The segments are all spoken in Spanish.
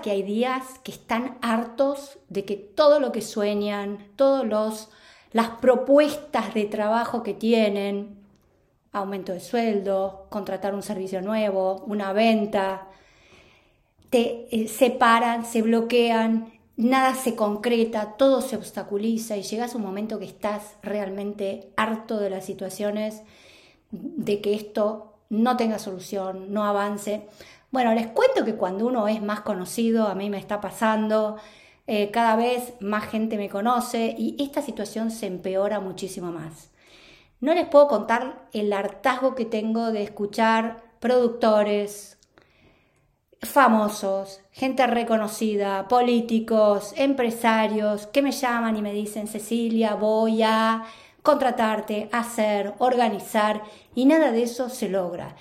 que hay días que están hartos de que todo lo que sueñan, todos los las propuestas de trabajo que tienen, aumento de sueldo, contratar un servicio nuevo, una venta, te eh, separan, se bloquean, nada se concreta, todo se obstaculiza y llegas a un momento que estás realmente harto de las situaciones, de que esto no tenga solución, no avance. Bueno, les cuento que cuando uno es más conocido, a mí me está pasando, eh, cada vez más gente me conoce y esta situación se empeora muchísimo más. No les puedo contar el hartazgo que tengo de escuchar productores, famosos, gente reconocida, políticos, empresarios que me llaman y me dicen, Cecilia, voy a contratarte, hacer, organizar y nada de eso se logra.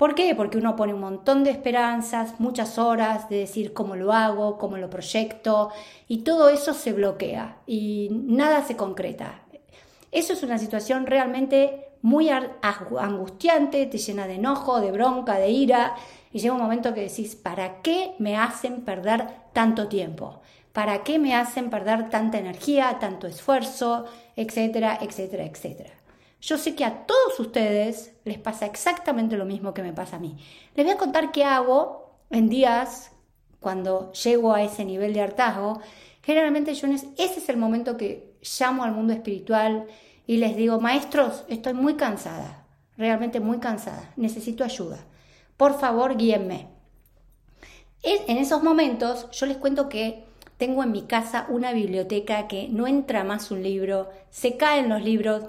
¿Por qué? Porque uno pone un montón de esperanzas, muchas horas de decir cómo lo hago, cómo lo proyecto y todo eso se bloquea y nada se concreta. Eso es una situación realmente muy angustiante, te llena de enojo, de bronca, de ira y llega un momento que decís, ¿para qué me hacen perder tanto tiempo? ¿Para qué me hacen perder tanta energía, tanto esfuerzo, etcétera, etcétera, etcétera? Yo sé que a todos ustedes les pasa exactamente lo mismo que me pasa a mí. Les voy a contar qué hago en días cuando llego a ese nivel de hartazgo. Generalmente yo ese es el momento que llamo al mundo espiritual y les digo, maestros, estoy muy cansada, realmente muy cansada, necesito ayuda. Por favor, guíenme. En esos momentos yo les cuento que tengo en mi casa una biblioteca que no entra más un libro, se caen los libros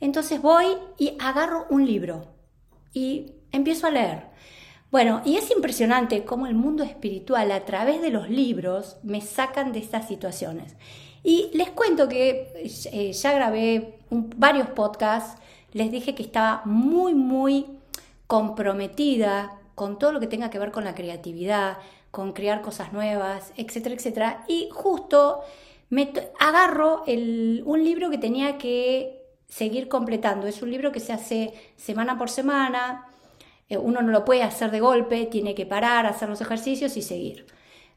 entonces voy y agarro un libro y empiezo a leer. Bueno, y es impresionante cómo el mundo espiritual a través de los libros me sacan de estas situaciones. Y les cuento que eh, ya grabé varios podcasts, les dije que estaba muy, muy comprometida con todo lo que tenga que ver con la creatividad, con crear cosas nuevas, etcétera, etcétera. Y justo me agarro un libro que tenía que seguir completando. Es un libro que se hace semana por semana, eh, uno no lo puede hacer de golpe, tiene que parar, hacer los ejercicios y seguir.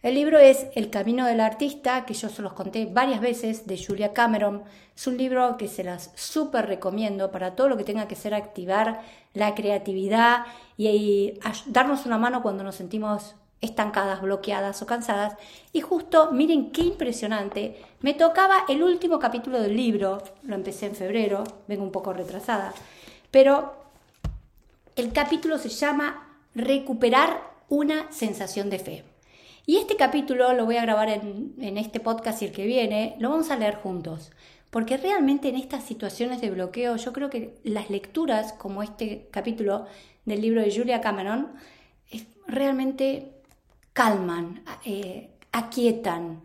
El libro es El Camino del Artista, que yo se los conté varias veces, de Julia Cameron. Es un libro que se las súper recomiendo para todo lo que tenga que ser activar la creatividad y darnos una mano cuando nos sentimos estancadas, bloqueadas o cansadas. Y justo, miren qué impresionante, me tocaba el último capítulo del libro, lo empecé en febrero, vengo un poco retrasada, pero el capítulo se llama Recuperar una sensación de fe. Y este capítulo lo voy a grabar en, en este podcast y el que viene, lo vamos a leer juntos. Porque realmente en estas situaciones de bloqueo, yo creo que las lecturas como este capítulo del libro de Julia Cameron es realmente calman, eh, aquietan,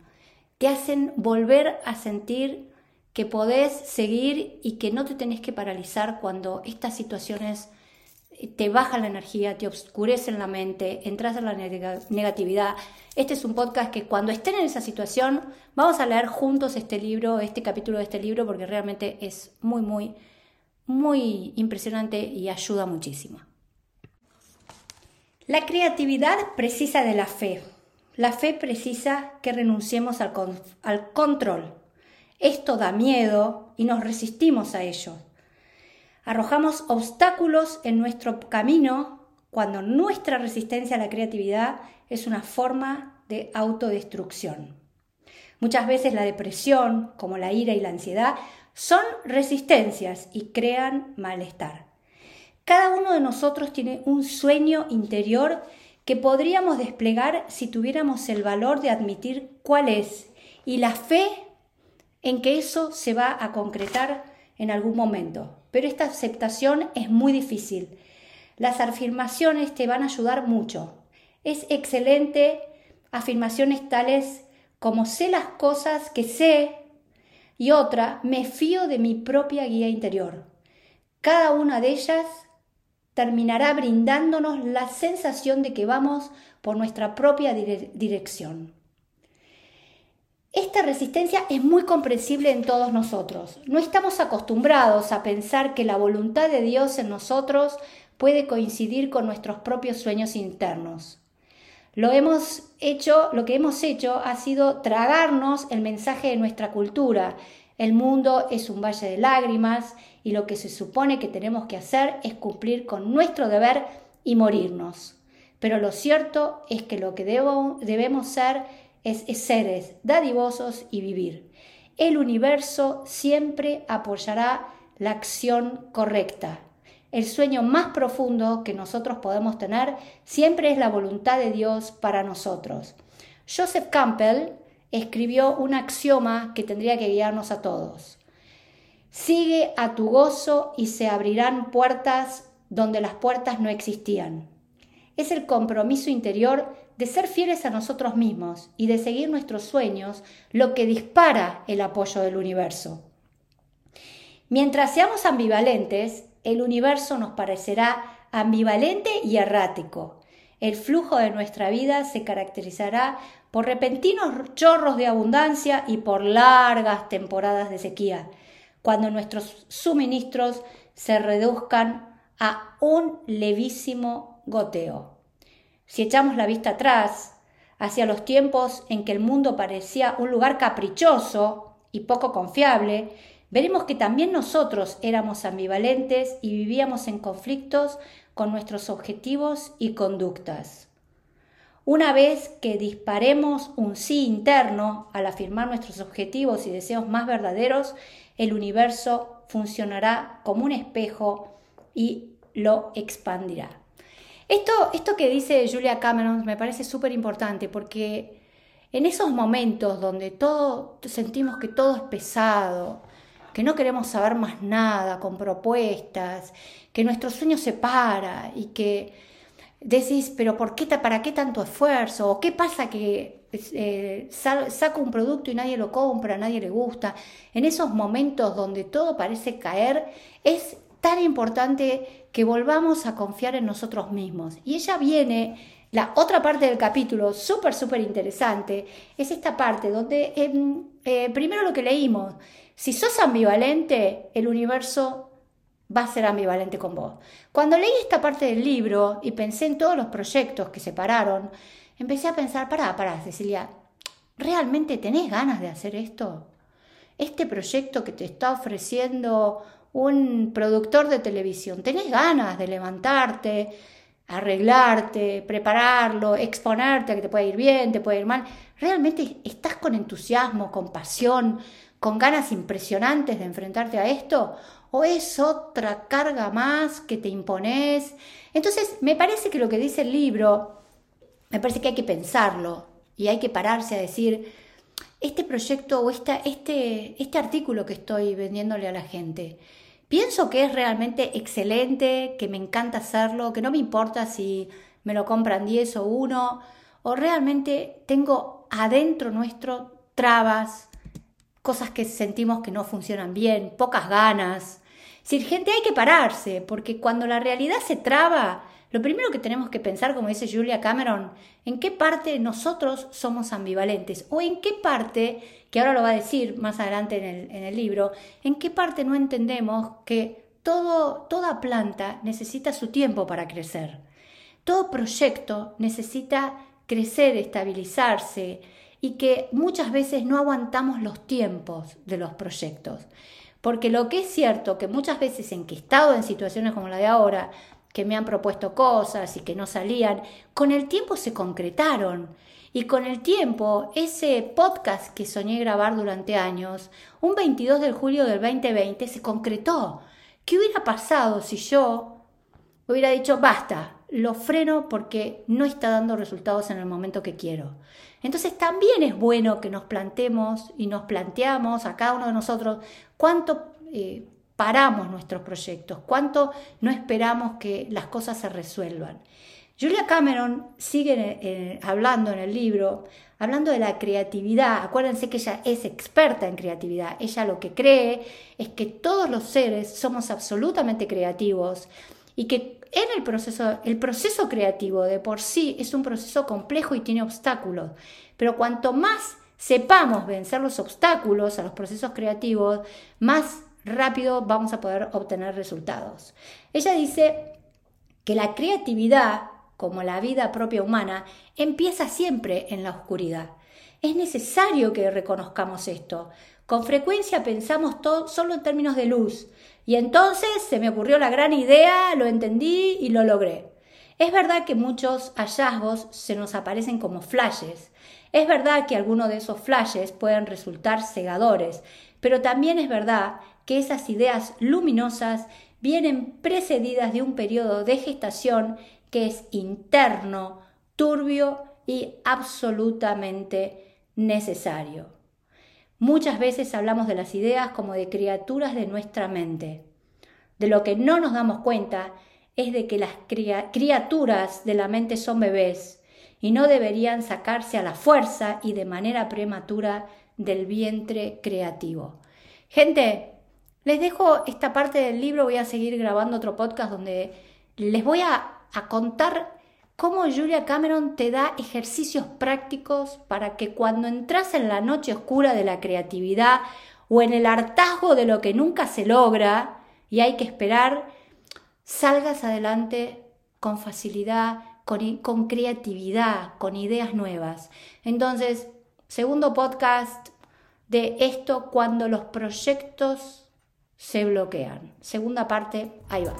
te hacen volver a sentir que podés seguir y que no te tenés que paralizar cuando estas situaciones eh, te bajan la energía, te oscurecen la mente, entras en la negatividad. Este es un podcast que cuando estén en esa situación vamos a leer juntos este libro, este capítulo de este libro, porque realmente es muy, muy, muy impresionante y ayuda muchísimo. La creatividad precisa de la fe. La fe precisa que renunciemos al, al, control. Esto da miedo y nos resistimos a ello. Arrojamos obstáculos en nuestro camino cuando nuestra resistencia a la creatividad es una forma de autodestrucción. Muchas veces la depresión, como la ira y la ansiedad, son resistencias y crean malestar. Cada uno de nosotros tiene un sueño interior que podríamos desplegar si tuviéramos el valor de admitir cuál es y la fe en que eso se va a concretar en algún momento. Pero esta aceptación es muy difícil. Las afirmaciones te van a ayudar mucho. Es excelente afirmaciones tales como sé las cosas que sé y otra, me fío de mi propia guía interior. Cada una de ellas terminará brindándonos la sensación de que vamos por nuestra propia dirección. Esta resistencia es muy comprensible en todos nosotros. No estamos acostumbrados a pensar que la voluntad de Dios en nosotros puede coincidir con nuestros propios sueños internos. Lo hemos hecho, lo que hemos hecho ha sido tragarnos el mensaje de nuestra cultura. El mundo es un valle de lágrimas y lo que se supone que tenemos que hacer es cumplir con nuestro deber y morirnos. Pero lo cierto es que lo que debemos ser es, es seres dadivosos y vivir. El universo siempre apoyará la acción correcta. El sueño más profundo que nosotros podemos tener siempre es la voluntad de Dios para nosotros. Joseph Campbell escribió un axioma que tendría que guiarnos a todos. Sigue a tu gozo y se abrirán puertas donde las puertas no existían. Es el compromiso interior de ser fieles a nosotros mismos y de seguir nuestros sueños lo que dispara el apoyo del universo. Mientras seamos ambivalentes, el universo nos parecerá ambivalente y errático. El flujo de nuestra vida se caracterizará por repentinos chorros de abundancia y por largas temporadas de sequía, cuando nuestros suministros se reduzcan a un levísimo goteo. Si echamos la vista atrás, hacia los tiempos en que el mundo parecía un lugar caprichoso y poco confiable, veremos que también nosotros éramos ambivalentes y vivíamos en conflictos con nuestros objetivos y conductas. Una vez que disparemos un sí interno al afirmar nuestros objetivos y deseos más verdaderos, el universo funcionará como un espejo y lo expandirá. Esto, esto que dice Julia Cameron me parece súper importante porque en esos momentos donde todo sentimos que todo es pesado, que no queremos saber más nada con propuestas, que nuestro sueño se para y que decís, pero ¿por qué, ¿para qué tanto esfuerzo? ¿O qué pasa que eh, saco un producto y nadie lo compra, nadie le gusta? En esos momentos donde todo parece caer, es tan importante que volvamos a confiar en nosotros mismos. Y ella viene, la otra parte del capítulo, súper, súper interesante, es esta parte donde em, eh, primero lo que leímos, si sos ambivalente, el universo va a ser ambivalente con vos. Cuando leí esta parte del libro y pensé en todos los proyectos que se pararon, empecé a pensar, pará, pará, Cecilia, ¿realmente tenés ganas de hacer esto? Este proyecto que te está ofreciendo un productor de televisión, ¿tenés ganas de levantarte, arreglarte, prepararlo, exponerte a que te pueda ir bien, te puede ir mal? ¿Realmente estás con entusiasmo, con pasión, con ganas impresionantes de enfrentarte a esto? ¿O es otra carga más que te impones? Entonces, me parece que lo que dice el libro, me parece que hay que pensarlo y hay que pararse a decir, este proyecto o esta, este, este artículo que estoy vendiéndole a la gente, pienso que es realmente excelente, que me encanta hacerlo, que no me importa si me lo compran 10 o 1, o realmente tengo adentro nuestro trabas, cosas que sentimos que no funcionan bien, pocas ganas. Si gente hay que pararse, porque cuando la realidad se traba, lo primero que tenemos que pensar, como dice Julia Cameron, en qué parte nosotros somos ambivalentes o en qué parte, que ahora lo va a decir más adelante en el, libro, en qué parte no entendemos que todo, toda planta necesita su tiempo para crecer. Todo proyecto necesita crecer, estabilizarse, y que muchas veces no aguantamos los tiempos de los proyectos. Porque lo que es cierto que muchas veces en he estado en situaciones como la de ahora, que me han propuesto cosas y que no salían, con el tiempo se concretaron. Y con el tiempo, ese podcast que soñé grabar durante años, un 22 de julio del 2020, se concretó. ¿Qué hubiera pasado si yo hubiera dicho, basta, lo freno porque no está dando resultados en el momento que quiero. Entonces también es bueno que nos plantemos y nos planteamos a cada uno de nosotros cuánto eh, paramos nuestros proyectos, cuánto no esperamos que las cosas se resuelvan. Julia Cameron sigue hablando en el libro, hablando de la creatividad. Acuérdense que ella es experta en creatividad. Ella lo que cree es que todos los seres somos absolutamente creativos y que en el proceso, el proceso creativo de por sí es un proceso complejo y tiene obstáculos, pero cuanto más sepamos vencer los obstáculos a los procesos creativos, más rápido vamos a poder obtener resultados. Ella dice que la creatividad como la vida propia humana, empieza siempre en la oscuridad. Es necesario que reconozcamos esto. Con frecuencia pensamos todo solo en términos de luz, y entonces se me ocurrió la gran idea, lo entendí y lo logré. Es verdad que muchos hallazgos se nos aparecen como flashes. Es verdad que algunos de esos flashes pueden resultar cegadores, pero también es verdad que esas ideas luminosas vienen precedidas de un periodo de gestación que es interno, turbio y absolutamente necesario. Muchas veces hablamos de las ideas como de criaturas de nuestra mente. De lo que no nos damos cuenta es de que las criaturas de la mente son bebés y no deberían sacarse a la fuerza y de manera prematura del vientre creativo. Gente, les dejo esta parte del libro, voy a seguir grabando otro podcast donde les voy a, contar cómo Julia Cameron te da ejercicios prácticos para que cuando entras en la noche oscura de la creatividad o en el hartazgo de lo que nunca se logra y hay que esperar, salgas adelante con facilidad, con, con creatividad, con ideas nuevas. Entonces, segundo podcast de esto cuando los proyectos se bloquean. Segunda parte, ahí va.